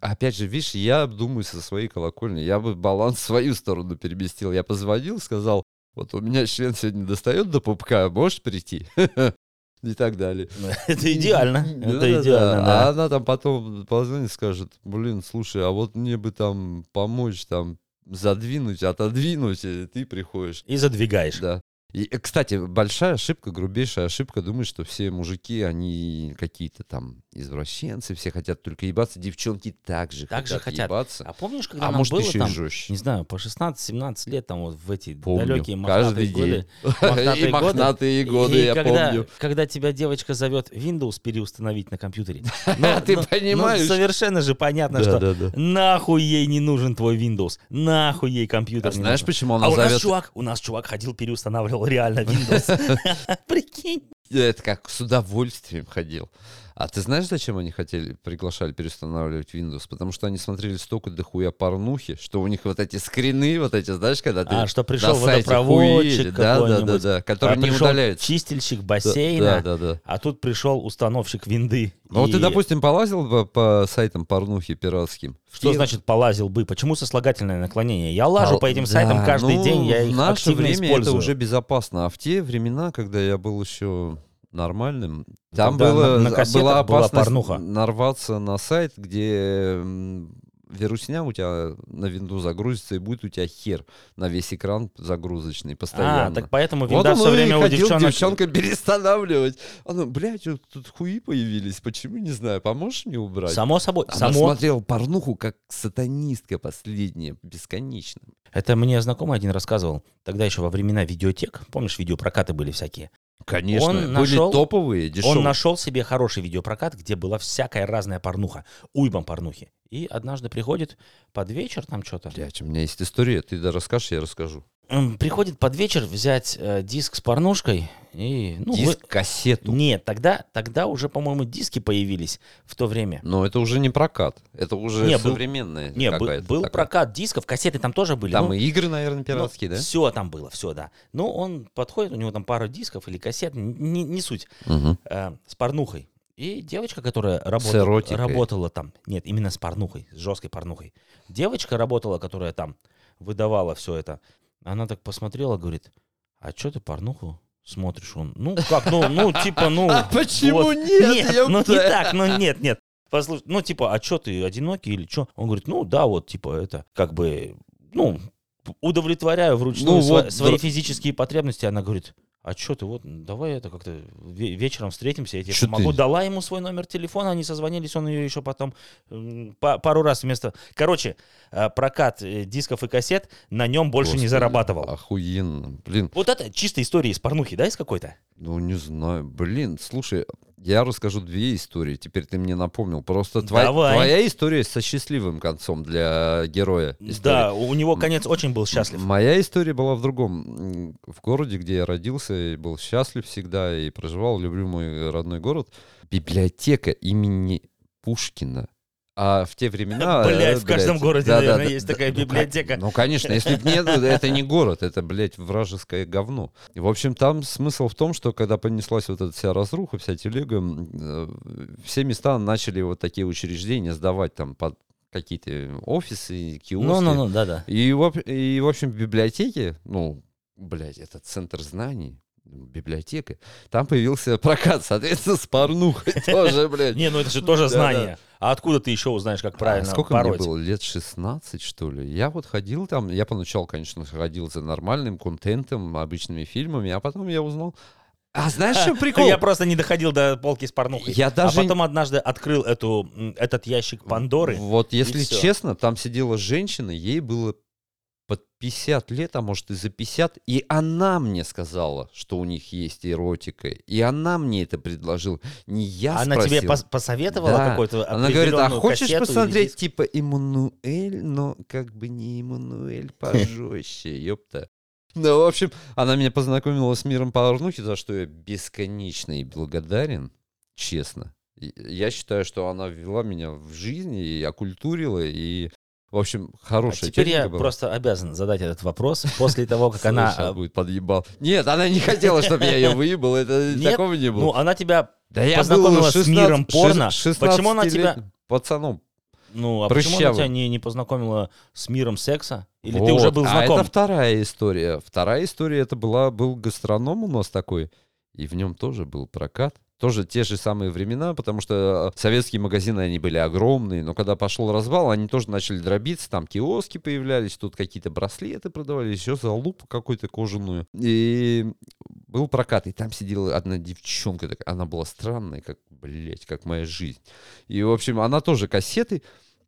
Опять же, видишь, я думаю со своей колокольни, я бы баланс в свою сторону переместил. Я позвонил, сказал, вот у меня член сегодня достает до пупка, можешь прийти? [LAUGHS] И так далее. [LAUGHS] Это идеально. Это идеально, А да. она там потом позвонит, скажет, блин, слушай, а вот мне бы там помочь, там, задвинуть, отодвинуть, и ты приходишь. И задвигаешь. Да. И, э, кстати, большая ошибка, грубейшая ошибка, думать, что все мужики, они какие-то там извращенцы, все хотят только ебаться, девчонки также Так же хотят, хотят. ебаться. А помнишь, когда А нам может, было еще там, жестче. не знаю, по 16-17 лет, там вот в эти Помню. далекие Каждый мохнатые годы. день. [LAUGHS] мохнатые И мохнатые годы, и я когда, помню. когда тебя девочка зовет Windows переустановить на компьютере. А [LAUGHS] ты понимаешь? Ну, совершенно же понятно, что Да-да-да. нахуй ей не нужен твой Windows, нахуй ей компьютер А знаешь, нужен. почему она А у нас зовет... чувак, у нас чувак ходил, переустанавливал реально Windows. [LAUGHS] [LAUGHS] Прикинь. Это как с удовольствием ходил. А ты знаешь, зачем они хотели, приглашали переустанавливать Windows? Потому что они смотрели столько дохуя порнухи, что у них вот эти скрины, вот эти, знаешь, когда ты А, что пришел водопроводчик да, да, да, да, который а не удаляется. чистильщик Да, бассейна, Да, да, да. а тут пришел установщик винды. Ну вот ты, И допустим, полазил по, по сайтам порнухи пиратским. Что И- значит полазил бы? Почему сослагательное наклонение? Я лажу Пол- по этим Да, сайтам каждый ну, день, я их В наше время использую. это уже безопасно. А в те времена, когда я был еще нормальным, там было, на- на была была опасность порнуха. нарваться на сайт, где вирусня у тебя на винду загрузится, и будет у тебя хер на весь экран загрузочный постоянно. А, так поэтому Вот винда он все время у ходил девчонок... девчонкам перестанавливать. Она, блядь, вот тут хуи появились. Почему, не знаю. Поможешь мне убрать? Само собой, Она само... смотрела порнуху, как сатанистка последняя, бесконечно. Это мне знакомый один рассказывал. Тогда еще во времена видеотек, помнишь, видеопрокаты были всякие. Конечно, Он были нашел- топовые, дешевые. Он нашел себе хороший видеопрокат, где была всякая разная порнуха, уйбом порнухи. И однажды приходит под вечер там что-то. Блядь, у меня есть история, ты да расскажешь, я расскажу. Приходит под вечер взять э, диск с порнушкой и... Ну, Диск, вы- кассету. Нет, тогда, тогда уже, по-моему, диски появились в то время. Но это уже не прокат, это уже Не, был- современная Не, был, какая-то был такая. прокат дисков, кассеты там тоже были. Там ну, и игры, наверное, пиратские, да? Все там было, все, да. Ну, он подходит, у него там пару дисков или кассет, не, не суть, Мгм. э, с порнухой. И девочка, которая эротикой. работала там, нет, именно с порнухой, с жесткой порнухой. Девочка работала, которая там выдавала все это. Она так посмотрела, говорит, а что ты порнуху смотришь? Он, ну как, ну, ну типа, ну... [LAUGHS] А почему вот». нет, Нет, ёпта? ну не так, ну нет, нет. Послушай, ну типа, а что ты одинокий или что? Он говорит, ну да, вот типа это, как бы, ну удовлетворяю вручную Ну, сво- вот, свои др- физические потребности. Она говорит, а что ты, вот, давай это как-то ве- вечером встретимся, я тебе Чё помогу. ты? Дала ему свой номер телефона, они созвонились, он ее еще потом па- пару раз вместо... Короче, э, прокат э, дисков и кассет на нем больше не Господи, зарабатывал. Охуенно. Блин, Вот это чисто история из порнухи, да, из какой-то? ну не знаю. Блин, слушай, я расскажу две истории. Теперь ты мне напомнил. Просто твоя, твоя история со счастливым концом для героя. истории. Да, у него конец очень был счастлив. Моя история была в другом. В городе, где я родился, и был счастлив всегда и проживал, люблю мой родной город. Библиотека имени Пушкина. А в те времена... [LAUGHS] Блядь, э, в каждом блядь, городе, да, да, наверное, да, есть да, такая ну, ка- библиотека. Ну, конечно, если бы нет, [LAUGHS] это не город, это, блядь, вражеское говно. И, в общем, там смысл в том, что когда понеслась вот эта вся разруха, вся телега, э, все места начали вот такие учреждения сдавать там под какие-то офисы, киоски. Ну-ну-ну, да-да. И, в об- и, в общем, в библиотеке, ну, блядь, это центр знаний. Библиотека. Там появился [LAUGHS] прокат, соответственно, с порнухой [LAUGHS] тоже, блядь. Не, ну это же тоже знание. А откуда ты еще узнаешь, как правильно А сколько пороть? мне было? Лет 16, что ли? Я вот ходил там, я поначалу, конечно, ходил за нормальным контентом, обычными фильмами, а потом я узнал... А знаешь, что [LAUGHS] прикол? Я просто не доходил до полки с порнухой. Я даже- А потом однажды открыл эту, этот ящик Пандоры. Вот если честно, там сидела женщина, ей было под 50 лет, а может и за 50, и она мне сказала, что у них есть эротика, и она мне это предложила. Не я Она спросил. тебе пос- посоветовала Да. какой-то Она говорит, а хочешь посмотреть типа Эммануэль, но как бы не Эммануэль, [LAUGHS] пожестче, ёпта. Ну, в общем, она меня познакомила с миром порнухи, за что я бесконечно и благодарен, честно. Я считаю, что она ввела меня в жизнь и окультурила, и, в общем, А хорошая теперь я была. просто обязан задать этот вопрос после того, как [LAUGHS] она... Слышь, а, будет подъебал. Нет, она не хотела, чтобы я ее выебал, это [LAUGHS] Нет, такого не было. Ну, она тебя... Да я познакомила с 16 миром порно. Почему она тебя- 16-летним Пацаном. Ну, а почему она Прыщавый. тебя не, не познакомила с миром секса? Или ты уже Вот. был А знаком? это вторая история. Вторая история это была был гастроном у нас такой, и в нем тоже был прокат. Тоже те же самые времена, потому что э, советские магазины, они были огромные, но когда пошел развал, они тоже начали дробиться, там киоски появлялись, тут какие-то браслеты продавались, еще залупу какую-то кожаную. И был прокат, и там сидела одна девчонка, такая, она была странная, как, блядь, как моя жизнь. И, в общем, она тоже кассеты,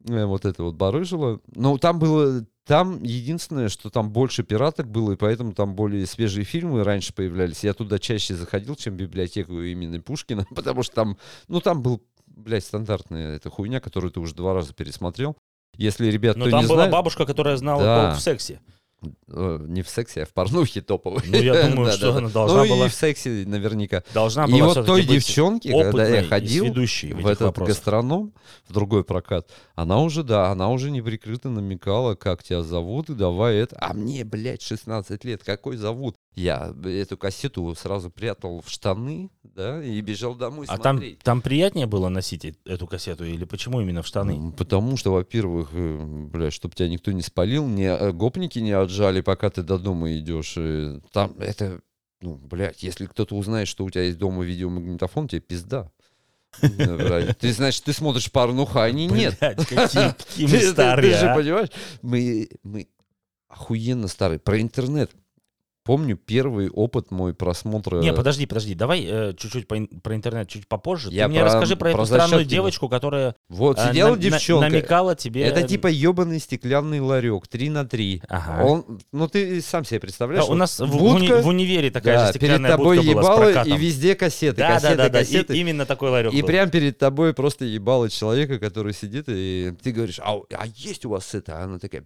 вот это вот барыжила. Но там было, там единственное, что там больше пираток было, и поэтому там более свежие фильмы раньше появлялись. Я туда чаще заходил, чем в библиотеку имени Пушкина, [LAUGHS] потому что там, ну там был, блядь, стандартная эта хуйня, которую ты уже два раза пересмотрел. Если ребят, Но там не была знает, бабушка, которая знала Да. толк в сексе. э, не в сексе, а в порнухе топовой. Ну, я [LAUGHS] думаю, Да, что да, она должна Ну, была- и в сексе наверняка. Должна И была вот всё-таки той девчонке, когда я и ходил в этот вопросах. гастроном, в другой прокат, она уже, да, она уже неприкрыто намекала, как тебя зовут, и давай это. А мне, блядь, 16 лет, какой зовут? Я эту кассету сразу прятал в штаны, да, и бежал домой А там, смотреть. там приятнее было носить э- эту кассету? Или почему именно в штаны? Потому что, во-первых, э, блядь, чтобы тебя никто не спалил, не, э, гопники не отжали, пока ты до дома идешь. Там это, ну, блядь, если кто-то узнает, что у тебя есть дома видеомагнитофон, тебе пизда. Ты, значит, ты смотришь порнуху, а они нет. Какие, [LAUGHS] какие мы старые, Ты же а. понимаешь, мы охуенно старые. Про интернет. Помню первый опыт мой просмотра. Не, подожди, подожди, давай э, чуть-чуть по про интернет чуть попозже. Я Ты мне про- расскажи про, про эту странную зачётки. девочку, которая Вот э, сидела на- девчонка. намекала тебе... Это типа ебаный стеклянный ларек, 3 на 3. Ага. Он, ну ты сам себе Да, представляешь. у вот нас в, в будка, уни- в универе такая да, же перед стеклянная тобой будка была с прокатом. и везде кассеты, да, кассеты, да, да, да, и- кассеты. именно такой ларек И был. прям перед тобой просто ебало человека, который сидит, и ты говоришь, а, у- а есть у вас это? А она такая,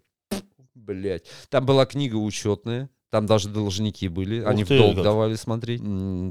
блядь. Там была книга учетная. Там даже должники были, Ух они в долг как. давали смотреть.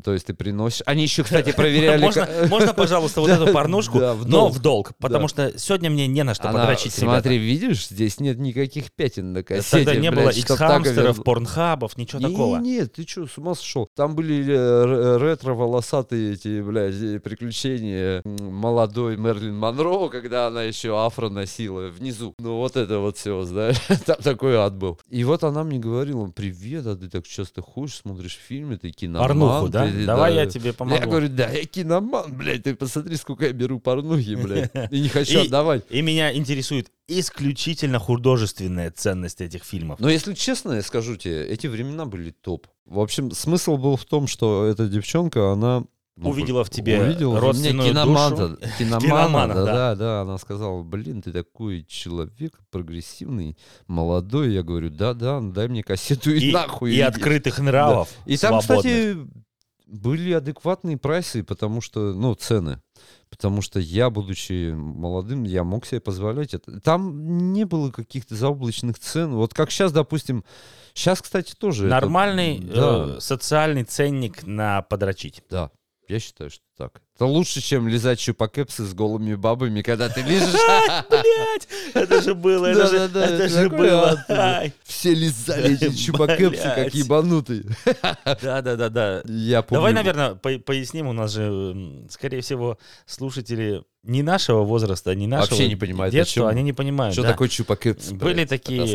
То есть ты приносишь. Они еще, [LAUGHS] кстати, проверяли. Можно, пожалуйста, вот [LAUGHS] эту порнушку, Да, в но в долг, потому что сегодня мне не на что Она, подрочить, смотри, ребята. видишь, здесь нет никаких пятен на кассете. Тогда не блядь, было чтоб так X-хамстеров, и- порнхабов, ничего Не, такого. Нет, ты что, с ума сошел? Там были э, р- ретро-волосатые эти, блядь, э, приключения молодой Мерлин Монро, когда она еще афро носила внизу. Ну вот это вот все, знаешь, [LAUGHS] там такой ад был. И вот она мне говорила, привет, а ты так часто ходишь, смотришь фильмы, ты киноман. Порнуху, да? ты- Давай я тебе помогу. Я говорю, да, я киноман, блядь, ты посмотри, сколько я беру порнухи, блядь, [LAUGHS] и не хочу отдавать. И меня интересует исключительно художественная ценность этих фильмов. Но если честно, я скажу тебе, эти времена были топ. В общем, смысл был в том, что эта девчонка, она... ну, Увидела в тебе увидела родственную киномана, душу. [LAUGHS] киномана, Киномана, да, да. да, да. Она сказала, блин, ты такой человек прогрессивный, молодой. Я говорю, да, да, дай мне кассету и, И, нахуй. и иди». открытых нравов. И там, свободных. кстати, были адекватные прайсы, потому что, ну, цены. Потому что я, будучи молодым, я мог себе позволять это. Там не было каких-то заоблачных цен. Вот как сейчас, допустим, сейчас, кстати, тоже... это- Нормальный да, э, социальный ценник на подрочить. да, я считаю, что так. Это лучше, чем лизать чупакепсы с голыми бабами, когда ты лежишь. [LAUGHS] Блять, это же было, это же, это было. Все лизали эти [LAUGHS] чупакепсы, как ебанутые. Да, да, да, да. Я помню. Давай, наверное, по- поясним. У нас же, скорее всего, слушатели не нашего возраста, не нашего Вообще не понимают, детства, чем- они не понимают. Что да. такое чупакепсы? Были такие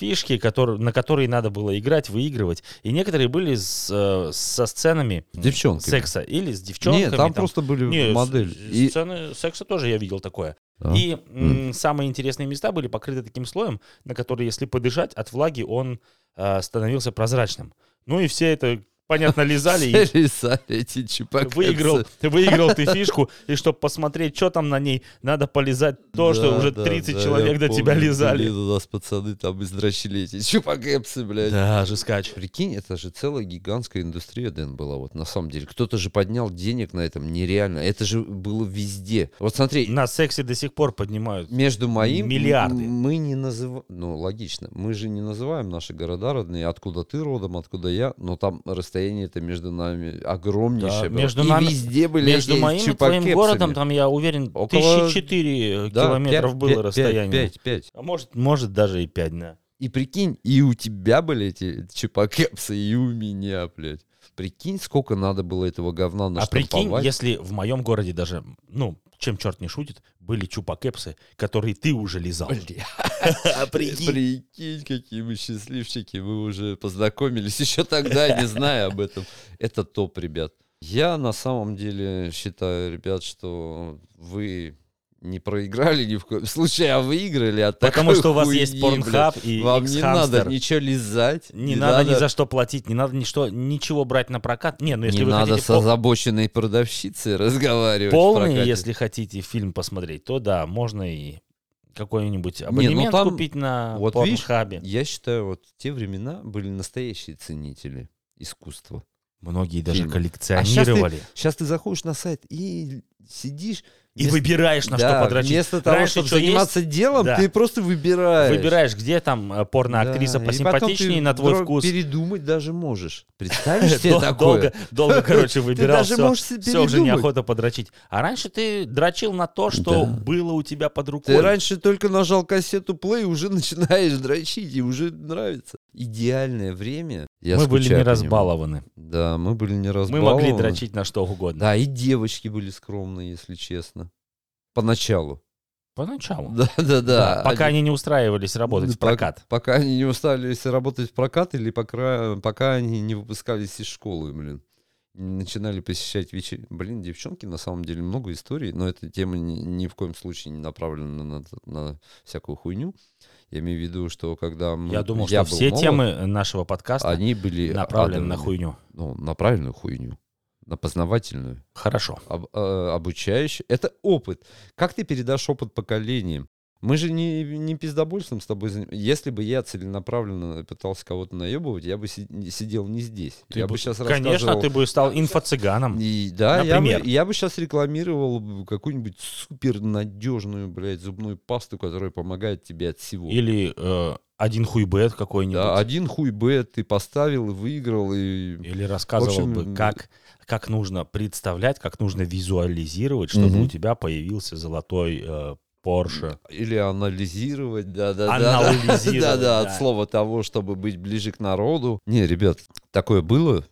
фишки, которые, на которые надо было играть, выигрывать. И некоторые были с, э, со сценами С девчонками. секса или с девчонками. Нет, там просто были Не, модели. И- Сцены секса тоже я видел такое. Да. И м, самые интересные места были покрыты таким слоем, на который, если подышать, от влаги он э, становился прозрачным. Ну и все это, понятно, лизали. и Все [LAUGHS] лизали эти чупакепсы. Выиграл, выиграл ты фишку, и чтобы посмотреть, что там на ней, надо полизать то, что Да, уже да, 30 да, человек до тебя помню, лизали. блин, у нас пацаны там издрочили эти чупакепсы, блядь. Да, жескач. Прикинь, это же целая гигантская индустрия, Дэн, была вот на самом деле. Кто-то же поднял денег на этом, нереально. Это же было везде. Вот смотри, На сексе до сих пор поднимают. между моим... Миллиарды. Мы не называем... Ну, логично. Мы же не называем наши города родные, откуда ты родом, откуда я, но там расстояние это между нами огромнейшее Да, было. между И нами- везде были Между эти моим и твоим городом, там, я уверен, Около- тысячи четыре Да, километров пять- было пять- расстояние. Пять, пять. А может, может даже и пять, да. И прикинь, и у тебя были эти чупакепсы, и у меня, блядь. Прикинь, сколько надо было этого говна А прикинь, наштамповать. если в моем городе даже, ну, чем черт не шутит, были чупакепсы, которые ты уже лизал. Бля. А [LAUGHS] [LAUGHS] прикинь. Прикинь, какие мы счастливчики. Мы уже познакомились еще тогда, не зная об этом. Это топ, ребят. Я на самом деле считаю, ребят, что вы не проиграли ни в коем случае, а выиграли от Потому что у вас хуйни, есть порнхаб и Вам не надо ничего лизать. Не, надо, ни за что платить, не надо ни что, ничего брать на прокат. Не, ну если не вы надо хотите с озабоченной продавщицей разговаривать. полный, если хотите фильм посмотреть, то да, можно и какой-нибудь ну абонемент там- купить на вот видишь, порнхабе. Я считаю, вот те времена были настоящие ценители искусства. Многие даже фильмов. коллекционировали. Сейчас ты заходишь на сайт и сидишь... И вместо- выбираешь, на Да, что подрочить. Вместо того, Раньше чтобы что есть? заниматься делом, Да. ты просто выбираешь. Выбираешь, где там э, порноактриса Да, посимпатичнее на твой вкус. Передумать даже можешь. Представишь [LAUGHS] себе такое? Долго, короче, [LAUGHS] выбирал. все, уже неохота подрочить. А раньше ты дрочил на то, что было у тебя под рукой. Ты раньше только нажал кассету play, уже [LAUGHS] начинаешь дрочить, и уже нравится. Идеальное время. Я Мы были не разбалованы. Да, мы были не Мы разбалованы. могли дрочить на что угодно. Да, и девочки были скромные, если честно. Поначалу. Поначалу. Да, да, да. Пока они не устраивались работать в прокат. Пока, они не устали работать в прокат, или пока, пока они не выпускались из школы, блин. Начинали посещать вечер. Блин, девчонки, на самом деле, много историй, но эта тема ни, ни в коем случае не направлена на, на всякую хуйню. Я имею в виду, что когда мы, Я думал, я что все молод, темы нашего подкаста они были направлены на хуйню. Ну, на правильную хуйню, на познавательную. Хорошо. об- э, обучающий. Это опыт. Как ты передашь опыт поколениям? Мы же не, не пиздобольством с тобой заним- Если бы я целенаправленно пытался кого-то наебывать, я бы си- сидел не здесь. Ты я бы- бы сейчас Конечно, рассказывал... ты бы стал инфо-цыганом. И, да, я бы, Например? я бы сейчас рекламировал какую-нибудь супер надежную, блядь, зубную пасту, которая помогает тебе от всего. Или э, один хуйбет какой-нибудь. Да, один хуй бет ты поставил и выиграл, и... Или рассказывал В общем, бы, как, как нужно представлять, как нужно визуализировать, чтобы Мгм. у тебя появился золотой э, Porsche. Или анализировать, да, да, да. Анализировать, Да, [LAUGHS] да, да. от слова того, чтобы быть ближе к народу. Не, ребят, такое было.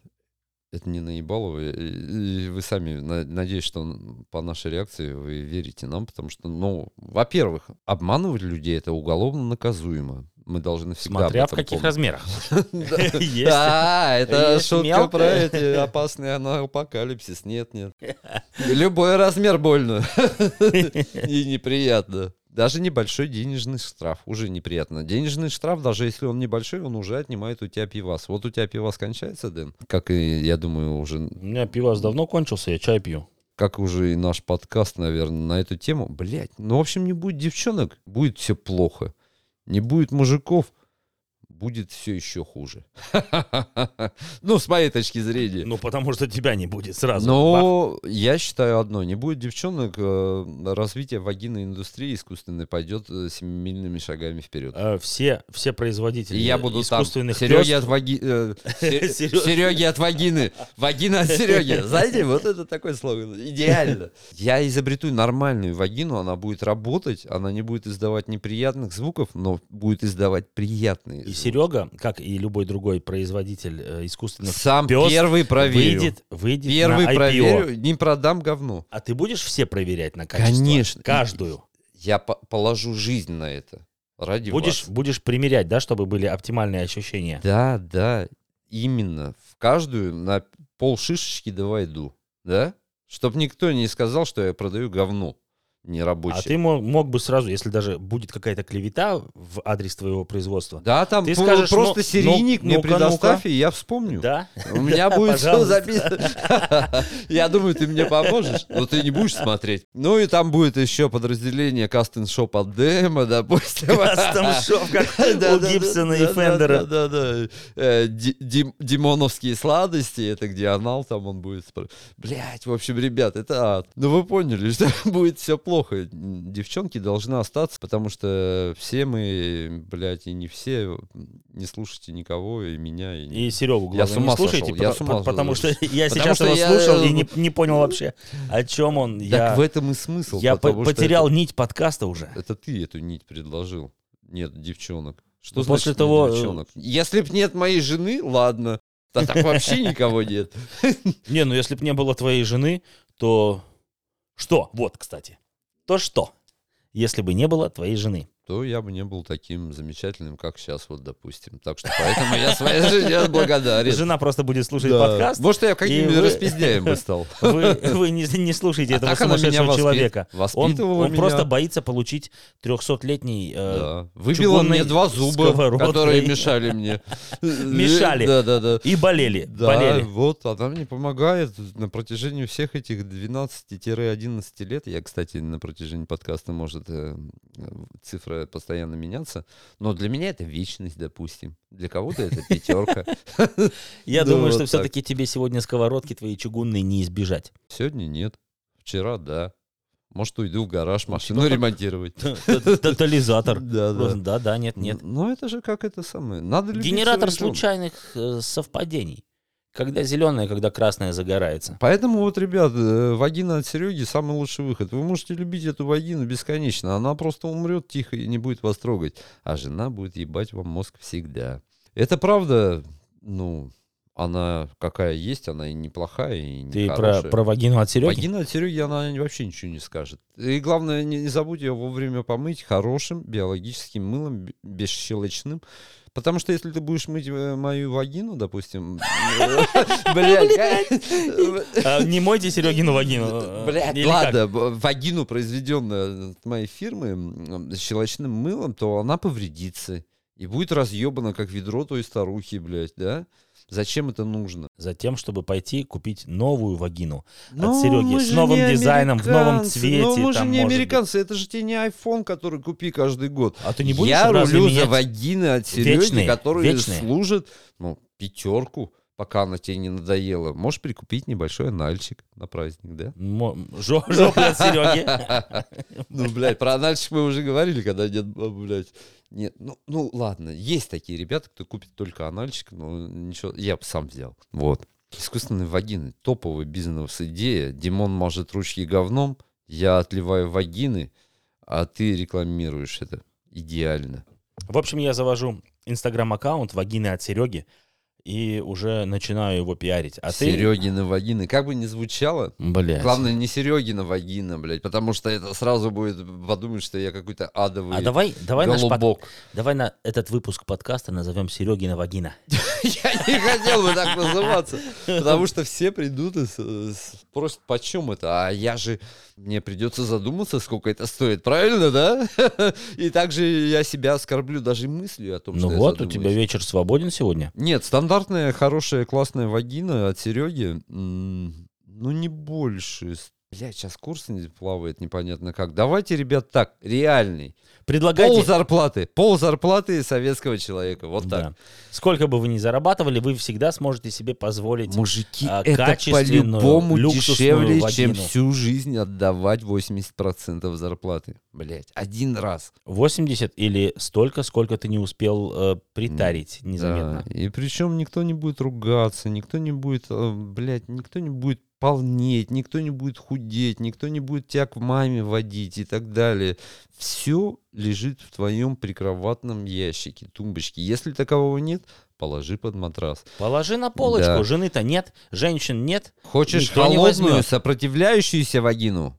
Это не наебалово. И- и Вы сами, на- надеюсь, что по нашей реакции вы верите нам, потому что, ну, во-первых, обманывать людей это уголовно наказуемо. Мы должны всегда Смотря в каких помнить. размерах. [LAUGHS] [LAUGHS] Да. Это шутка про эти опасные апокалипсис. Нет, нет. Любой размер больно. [LAUGHS] И неприятно. Даже небольшой денежный штраф уже неприятно. Денежный штраф, даже если он небольшой, он уже отнимает у тебя пивас. Вот у тебя пивас кончается, Дэн, как и, я думаю, уже, У меня пивас давно кончился, я чай пью. как уже и наш подкаст, наверное, на эту тему. Блять, ну, в общем, не будет девчонок, будет все плохо. Не будет мужиков, будет все еще хуже. [LAUGHS] Ну, с моей точки зрения. Ну, потому что тебя не будет сразу. Бах. Но я считаю одно, не будет девчонок, э, развитие вагинной индустрии искусственной пойдет э, семимильными шагами вперед. Э, все, все производители И я буду там, искусственных Сереги от ваги... э. [LAUGHS] Сереги от вагины, вагина от Сереги. [LAUGHS] Знаете, вот это такой слоган. Идеально. Я изобрету нормальную вагину, она будет работать, она не будет издавать неприятных звуков, но будет издавать приятные звуки. Серега, как и любой другой производитель э, искусственных Сам пёс, первый проверю. выйдет, выйдет Первый на IPO. проверю, не продам говно. А ты будешь все проверять на качество? Конечно. Каждую. Я по- положу жизнь на это. Ради Будешь, вас. будешь примерять, да, чтобы были оптимальные ощущения. Да, да, именно. В каждую на полшишечки да войду. Да? Чтоб никто не сказал, что я продаю говно нерабочее. А ты мо- мог бы сразу, если даже будет какая-то клевета в адрес твоего производства, Да, там Ты скажешь, просто ну, серийник ну, мне ну-ка, предоставь, и я вспомню. да? У меня [LAUGHS] будет все записано. [LAUGHS] Я думаю, ты мне поможешь, но ты не будешь смотреть. Ну и там будет еще подразделение Custom Shop от Демо, допустим. Custom shop, [LAUGHS] как у Гибсона и Фендера. Да, да, да. Э, Ди- Дим- Димоновские сладости, это где анал там он будет. Блять, в общем, ребят, это ад. Ну вы поняли, что будет все плохо. Девчонки должны остаться, потому что все мы, блядь, и не все, не слушайте никого, и меня, и... И Серегу, Я главное, с ума не слушайте, сошел, я с ума по- потому что [LAUGHS] я сейчас его я- слушал и не, не понял вообще, о чем он. Так Я, в этом и смысл. я по- потерял это- нить подкаста уже. Это ты эту нить предложил. Нет, девчонок. Что Ну, значит после того, э, девчонок? Если б нет моей жены, ладно. Да так вообще никого нет. [LAUGHS] Не, ну если бы не было твоей жены, то что? Вот, кстати. То что? Если бы не было твоей жены. То я бы не был таким замечательным, как сейчас, вот, допустим. Так что поэтому я своей жене благодарен. Жена просто будет слушать Да. подкаст. Может, я каким-нибудь вы- распиздяем бы стал. [LAUGHS] Вы, вы не, не слушаете А этого сумасшедшего воспит- человека. Он, он меня. просто боится получить 300-летний... э, Да. Выбила мне два зуба, сковородкой. которые мешали мне. [LAUGHS] Мешали. Да, да, да. И болели. Да, болели. вот, она мне помогает на протяжении всех этих 12-11 лет. Я, кстати, на протяжении подкаста может э, постоянно меняться. Но для меня это вечность, допустим. Для кого-то это пятерка. [LAUGHS] Я думаю, что все-таки тебе сегодня сковородки твои чугунные не избежать. Сегодня нет. Вчера да. Может, уйду в гараж машину как- ремонтировать. [LAUGHS] Тотализатор. [LAUGHS] Да, да. Да, да, нет, нет. Ну, это же как это самое. Надо Генератор случайных э, совпадений. Когда зеленая, когда красная загорается. Поэтому вот, ребят, э, вагина от Сереги самый лучший выход. Вы можете любить эту вагину бесконечно. Она просто умрет тихо и не будет вас трогать. А жена будет ебать вам мозг всегда. Это правда, ну, она какая есть, она и неплохая, и не Ты про, хорошая. про вагину от Сереги? Вагина от Сереги, она вообще ничего не скажет. И главное, не, не забудь ее вовремя помыть хорошим биологическим мылом, бесщелочным. Потому что если ты будешь мыть э, мою вагину, допустим... [LAUGHS] Блядь, А, Не мойте Серегину вагину. Блядь, Или как? ладно, вагину, произведенную от моей фирмы щелочным мылом, то она повредится. И будет разъебана, как ведро той старухи, блядь, да? Зачем это нужно? Затем, чтобы пойти купить новую вагину Ну, от Сереги мы с новым дизайном, в новом американцы. цвете. Ну, мы же там, не может быть. американцы, это же тебе не iPhone, который купи каждый год. А ты не будешь Я рулю за вагины от Сереги, Вечные, которые вечные. служат, ну, пятерку, пока она тебе не надоела. Можешь прикупить небольшой анальчик на праздник, да? Жопы от Сереги. Ну, блядь, про анальчик мы уже говорили, когда нет, блядь. Нет, ну, ну ладно, есть такие ребята, кто купит только анальчик, но ничего, я бы сам взял. Вот. Искусственные вагины, топовая бизнес-идея. Димон мажет ручки говном, я отливаю вагины, а ты рекламируешь это. Идеально. В общем, я завожу инстаграм-аккаунт вагины от Сереги и уже начинаю его пиарить. А ты... Серегина вагины. Как бы ни звучало, Блядь. главное не Серегина вагина, блядь, потому что это сразу будет подумать, что я какой-то адовый А давай, давай наш под- голубок. Давай на этот выпуск подкаста назовем Серегина вагина. [LAUGHS] Я не хотел бы так называться, потому что все придут и спросят, почем это, а я же, мне придется задуматься, сколько это стоит, правильно, да? [LAUGHS] И также я себя оскорблю даже мыслью о том, Ну что я вот, у тебя вечер свободен сегодня. Нет, стандартная, хорошая, классная вагина от Сереги, ну, не больше Блядь, сейчас курс не плавает непонятно как. Давайте, ребят, так, реальный. Предлагайте... Пол зарплаты. Пол зарплаты советского человека. Вот Да. так. Сколько бы вы ни зарабатывали, вы всегда сможете себе позволить Мужики, а, это по-любому дешевле, чем вагину. всю жизнь отдавать 80% зарплаты. Блять, один раз. 80 или столько, сколько ты не успел э, притарить незаметно. Да, И причем никто не будет ругаться, никто не будет, блять, никто не будет полнеть, никто не будет худеть, никто не будет тебя к маме водить и так далее. Все лежит в твоем прикроватном ящике, тумбочке. Если такового нет, положи под матрас. Положи на полочку. Да. Жены-то нет, женщин нет. Хочешь Никто не холодную, возьмет. сопротивляющуюся вагину?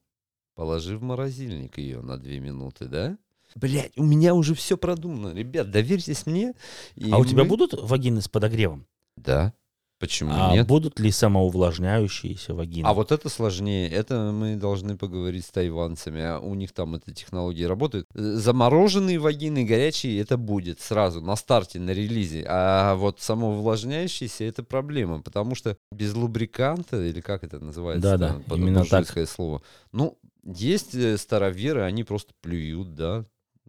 Положи в морозильник ее на две минуты, да? Блять, у меня уже все продумано. Ребят, доверьтесь мне. а у тебя мы- будут вагины с подогревом? Да. Почему А нет? будут ли самоувлажняющиеся вагины? А вот это сложнее. Это мы должны поговорить с тайванцами. А у них там эта технология работает. Замороженные вагины, горячие, это будет сразу, на старте, на релизе. А вот самоувлажняющиеся это проблема. Потому что без лубриканта, или как это называется? Там, под- именно так. слово. Ну, есть э, староверы, они просто плюют, да.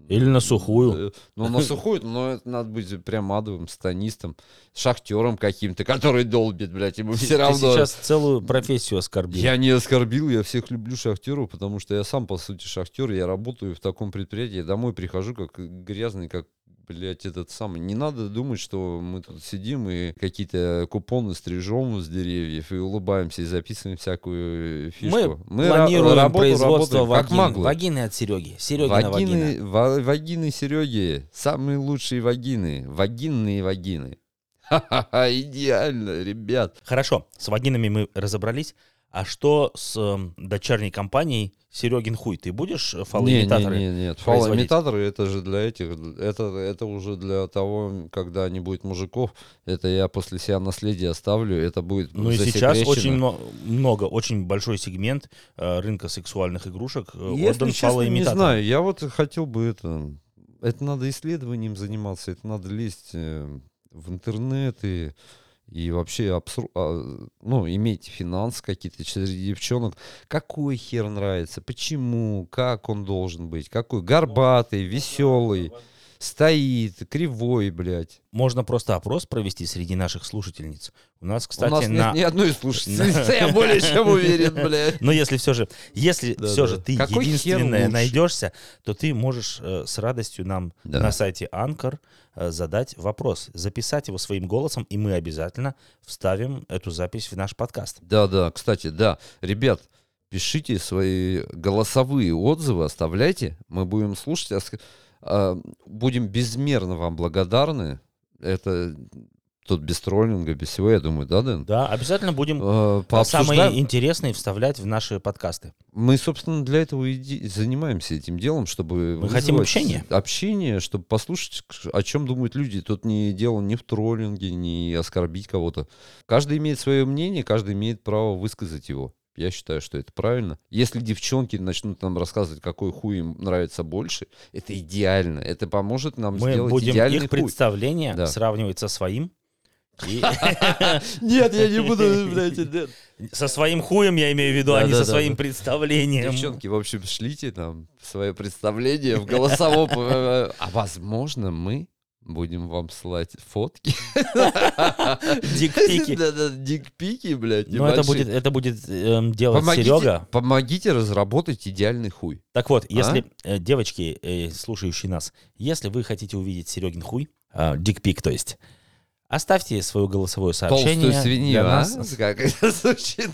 Или на сухую. Э, Ну, на сухую, но это надо быть прям адовым станистом, шахтером каким-то, который долбит, блядь, ему Ты- все ты равно. сейчас целую профессию оскорбил. Я не оскорбил, я всех люблю шахтеров, потому что я сам, по сути, шахтер, я работаю в таком предприятии, я домой прихожу как грязный, как, блядь, этот самый. Не надо думать, что мы тут сидим и какие-то купоны стрижем с деревьев и улыбаемся и записываем всякую фишку. Мы, ра- планируем работу производство работаем как вагин. маглы. Вагины от Сереги. Серегина Вагины, вагина. ва- вагины Сереги. Самые лучшие вагины. Вагинные вагины. [LAUGHS] Ха-ха-ха, идеально, ребят. Хорошо, с вагинами мы разобрались. А что с эм, дочерней компанией Серегин хуй? Ты будешь э, фалоимитаторы? не, не, нет. производить? Фалоимитаторы это же для этих, это, это уже для того, когда не будет мужиков. Это я после себя наследие оставлю, это будет Ну и сейчас очень мно- много, очень большой сегмент э, рынка сексуальных игрушек э, Если отдан честно, не фалоимитаторам. знаю, я вот хотел бы это... Это надо исследованием заниматься, это надо лезть э, в интернет и, и вообще абсур- а, ну, иметь финансы какие-то среди девчонок. Какой хер нравится, почему, как он должен быть, какой горбатый, веселый, стоит, кривой, блядь. Можно просто опрос провести среди наших слушательниц. У нас, кстати, У нас на... нет ни одной слушательницы, [LAUGHS] я более чем уверен, блядь. Но если все же, если все же ты единственная найдешься, то ты можешь э, с радостью нам на сайте Анкор э, задать вопрос, записать его своим голосом, и мы обязательно вставим эту запись в наш подкаст. Да, да, кстати, да. Ребят, пишите свои голосовые отзывы, оставляйте. Мы будем слушать. А а, Будем безмерно вам благодарны. Это тут без троллинга, без всего, я думаю, да, Дэн? Да, обязательно будем Э, э, самые интересные вставлять в наши подкасты. Мы, собственно, для этого и занимаемся этим делом, чтобы... Мы хотим общения. Общение, чтобы послушать, о чем думают люди. Тут не дело ни в троллинге, ни оскорбить кого-то. Каждый имеет свое мнение, каждый имеет право высказать его. Я считаю, что это правильно. Если девчонки начнут нам рассказывать, какой хуй им нравится больше, это идеально. Это поможет нам Мы сделать будем идеальный их хуй. представление Да. сравнивать со своим. [LAUGHS] Нет, я не буду, [LAUGHS] блядь. Со своим хуем я имею в виду, а не со своим представлением. Девчонки, в общем, шлите нам свое представление в голосовом. э, А возможно, мы будем вам слать фотки. Дикпики. Да-да, дикпики, блядь. Но это будет, это будет эм, делать Серега. помогите разработать идеальный хуй. Так вот, А? если, э, девочки, э, слушающие нас, если вы хотите увидеть Серегин хуй, э, дикпик, то есть, оставьте свое голосовое сообщение. Толстую свинью, а? нас. [LAUGHS] Как это звучит?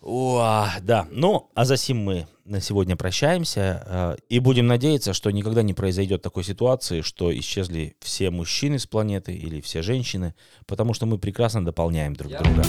О, да. Ну, а за сим мы на сегодня прощаемся э, и будем надеяться, что никогда не произойдет такой ситуации, что исчезли все мужчины с планеты или все женщины, потому что мы прекрасно дополняем друг друга.